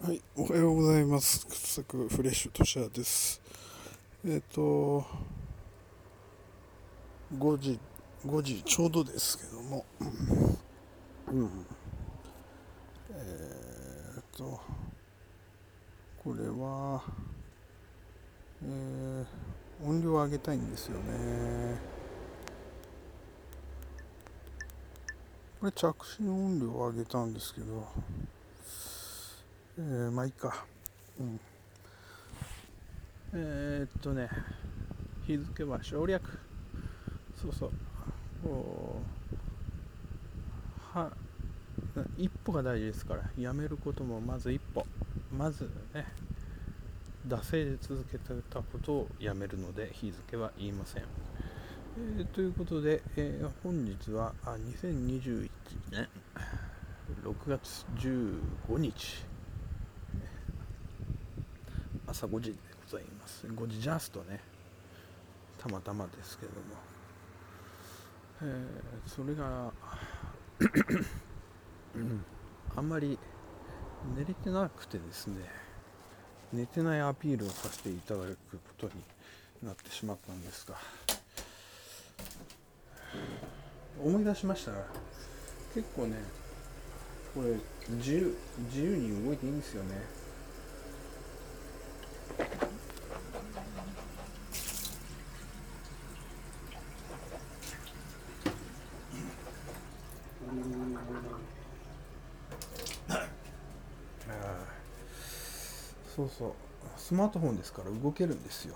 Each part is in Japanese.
はい、おはようございます。掘削フレッシュとしゃです。えっ、と、5時、5時ちょうどですけども、うん。えっ、と、これは、えー音量を上げたいんですよね。これ着信音量を上げたんですけど、えー、まあいいか。うん。えー、っとね、日付は省略。そうそう。は、一歩が大事ですから、やめることもまず一歩。まずね、惰性で続けてたことをやめるので、日付は言いません。えー、ということで、えー本日はあ2021年6月15日朝5時でございます。5時ジャストね。たまたまですけども、えーそれがうん。あんまり寝れてなくてですね。寝てないアピールをさせていただくことになってしまったんですが。思い出しました結構ねこれ自由自由に動いていいんですよね。そうそう。スマートフォンですから動けるんですよ。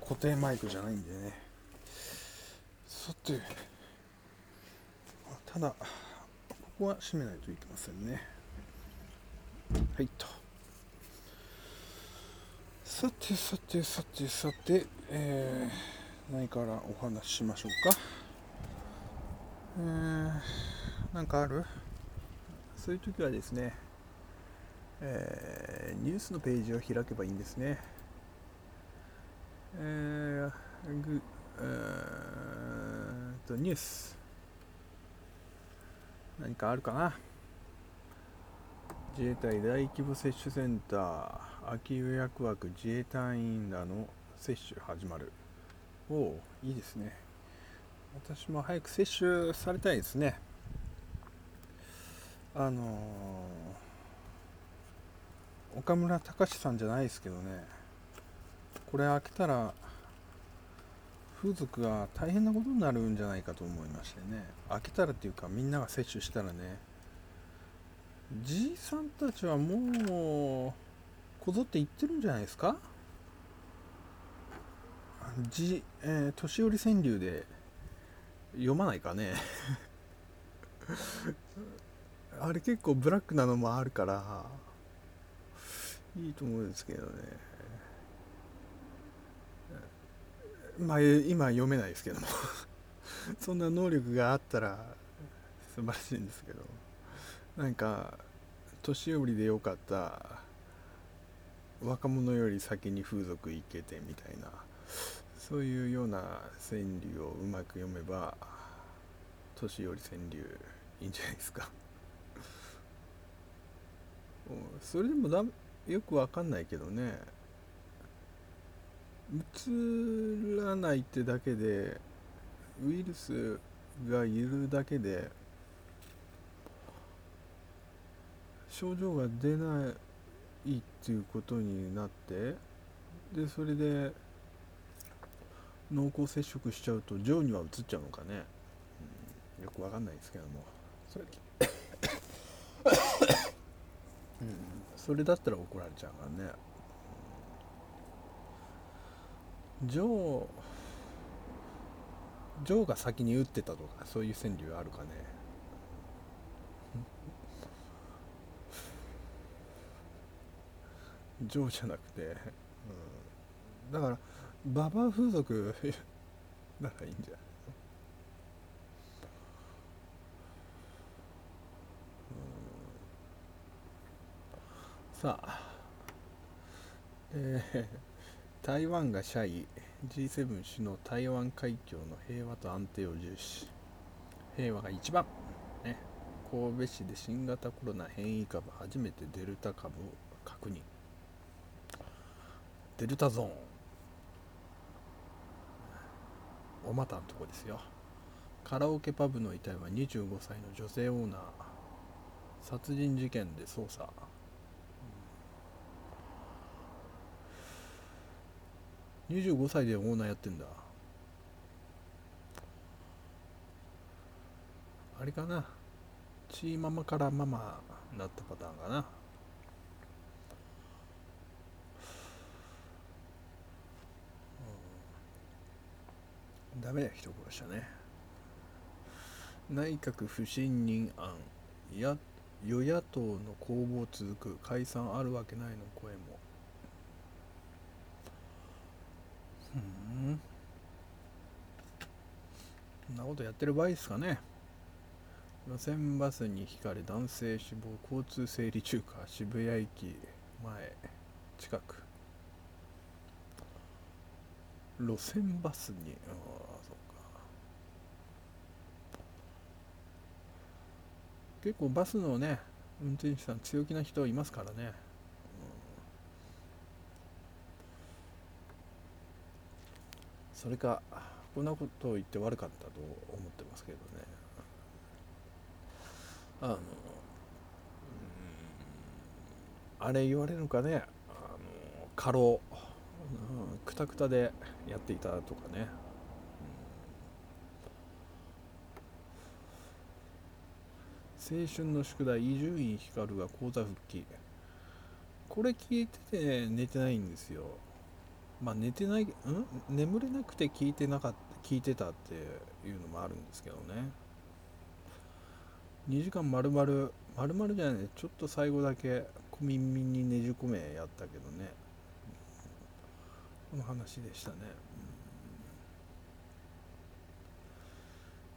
固定マイクじゃないんでね。さて。ただここは閉めないといけませんね。はいと。さてさてさてさて、えー、何からお話ししましょうか。えー、なんかある？そういう時はですね、えーニュースのページを開けばいいんですね。えーぐえーとニュース。何かあるかな？自衛隊大規模接種センター秋予約枠自衛隊員らの接種始まる。おおいいですね。私も早く接種されたいですね。あのー岡村隆史さんじゃないですけどね。これ開けたら風俗が大変なことになるんじゃないかと思いましてね。開けたらっていうかみんなが接種したらね。じいさんたちはもうこぞって言ってるんじゃないですか？じ、えー年寄り川柳で読まないかね。あれ結構ブラックなのもあるから。いいと思うんですけどね。まあ今読めないですけども。そんな能力があったら素晴らしいんですけど。なんか年寄りでよかった若者より先に風俗行けてみたいなそういうような川柳をうまく読めば年寄り川柳いいんじゃないですか。それでもだよくわかんないけどね。映らないってだけでウイルスがいるだけで症状が出ないっていうことになってでそれで濃厚接触しちゃうと腸には移っちゃうのかね、うんよくわかんないですけども。それうんそれだったら怒られちゃうからね。ジョージョーが先に打ってたとかそういう川柳あるかね。ジョーじゃなくて、うん、だからババア風俗ならいいんじゃない？さあ、え ー台湾が謝意 G7 首脳台湾海峡の平和と安定を重視。平和が一番、ね、神戸市で新型コロナ変異株初めてデルタ株を確認。デルタゾーン。おまたんとこですよ。カラオケパブの遺体は25歳の女性オーナー。殺人事件で捜査。25歳でオーナーやってんだ。あれかな。チーママからママだったパターンかな。ダメだ人殺したね。内閣不信任案。や与野党の攻防続く。解散あるわけないの声も。うん。そんなことやってる場合ですかね。路線バスにひかれ男性死亡交通整理中か渋谷駅前近く。路線バスに。ああそうか。結構バスのね運転手さん強気な人いますからね、それかこんなことを言って悪かったと思ってますけどね。あのあれ言われるかね。あの過労。くたくたでやっていたとかね、う、青春の宿題伊集院光が講座復帰。これ聞いてて寝てないんですよ。まあ寝てないん？眠れなくて聞いてなかった聞いてたっていうのもあるんですけどね。2時間丸々丸々じゃないちょっと最後だけ小耳にねじ込めやったけどね。この話でしたね、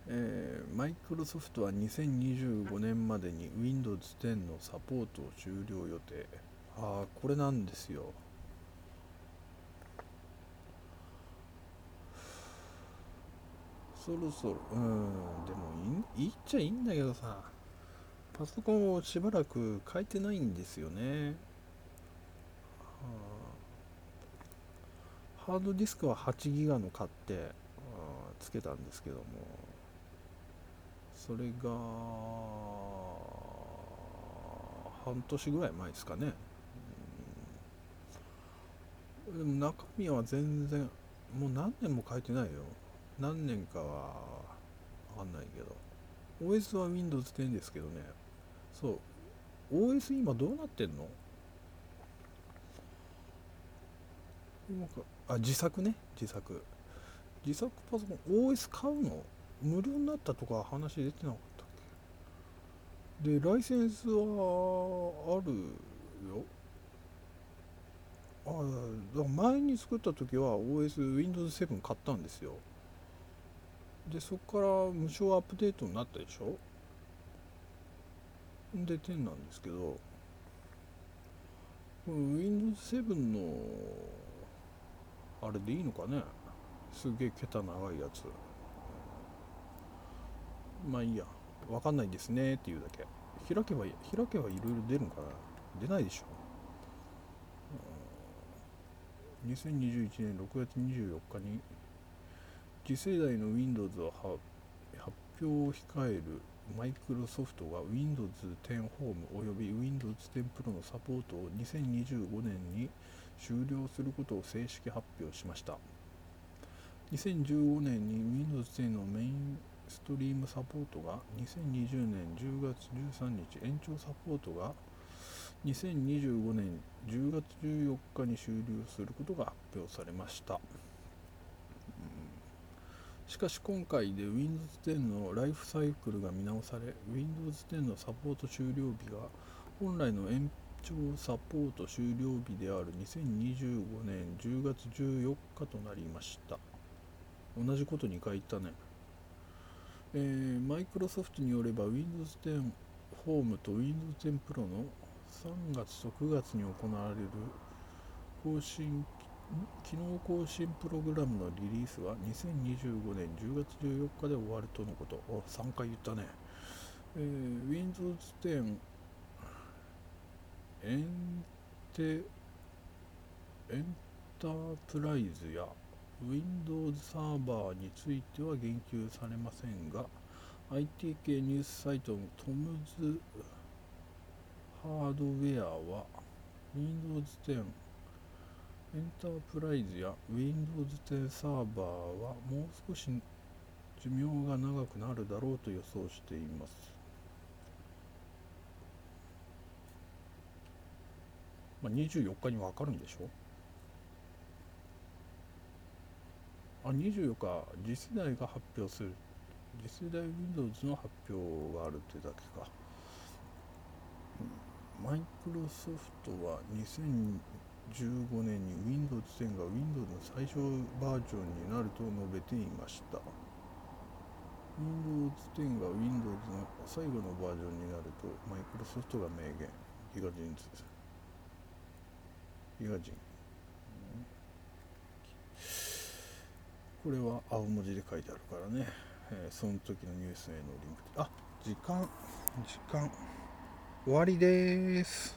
えー、マイクロソフトは2025年までに Windows 10のサポートを終了予定。ああこれなんですよ。そろそろうんでもいいっちゃいいんだけどさパソコンをしばらく変えてないんですよね、ハードディスクは8ギガの買ってつけたんですけども。それが半年ぐらい前ですかね、うん、でも中身は全然もう何年も変えてないよ。何年かはわかんないけど。OS は Windows 10ですけどね。そう。OS 今どうなってんの？あ自作ね。自作。自作パソコン OS 買うの？無料になったとか話出てなかったっけ？でライセンスはあるよ。あだから前に作った時は OS-Windows7 買ったんですよ。でそこから無償アップデートになったでしょ？で10なんですけど Windows 7のあれでいいのかね？すげえ桁長いやつ。まあいいや。わかんないですねっていうだけ。開けば開けばいろいろ出るのかな？出ないでしょ。2021年6月24日に次世代の Windows を発表を控えるマイクロソフトが Windows 10 Home および Windows 10 Pro のサポートを2025年に終了することを正式発表しました。2015年に Windows 10のメインストリームサポートが2020年10月13日延長サポートが2025年10月14日に終了することが発表されました。しかし今回で Windows 10のライフサイクルが見直され Windows 10のサポート終了日が本来の延長サポート終了日である2025年10月14日となりました。同じことに書いたね。えー、マイクロソフトによれば Windows 10 Home と Windows 10 Pro の3月と9月に行われる更新機能更新プログラムのリリースは2025年10月14日で終わるとのこと。お、3回言ったね。えー Windows 10エンテエンタープライズや Windows サーバーについては言及されませんが IT 系ニュースサイトのトムズハードウェアは Windows 10エンタープライズや Windows 10サーバーはもう少し寿命が長くなるだろうと予想しています。まあ、24日に分かるんでしょ？あ、24日、次世代が発表する。次世代 Windows の発表があるってだけか。マイクロソフトは2015年に Windows 10が Windows の最小バージョンになると述べていました。Windows 10が Windows の最後のバージョンになるとマイクロソフトが明言。ギガジンズ。ギガジン。これは青文字で書いてあるからね、えーその時のニュースへのリンクあ時間時間終わりです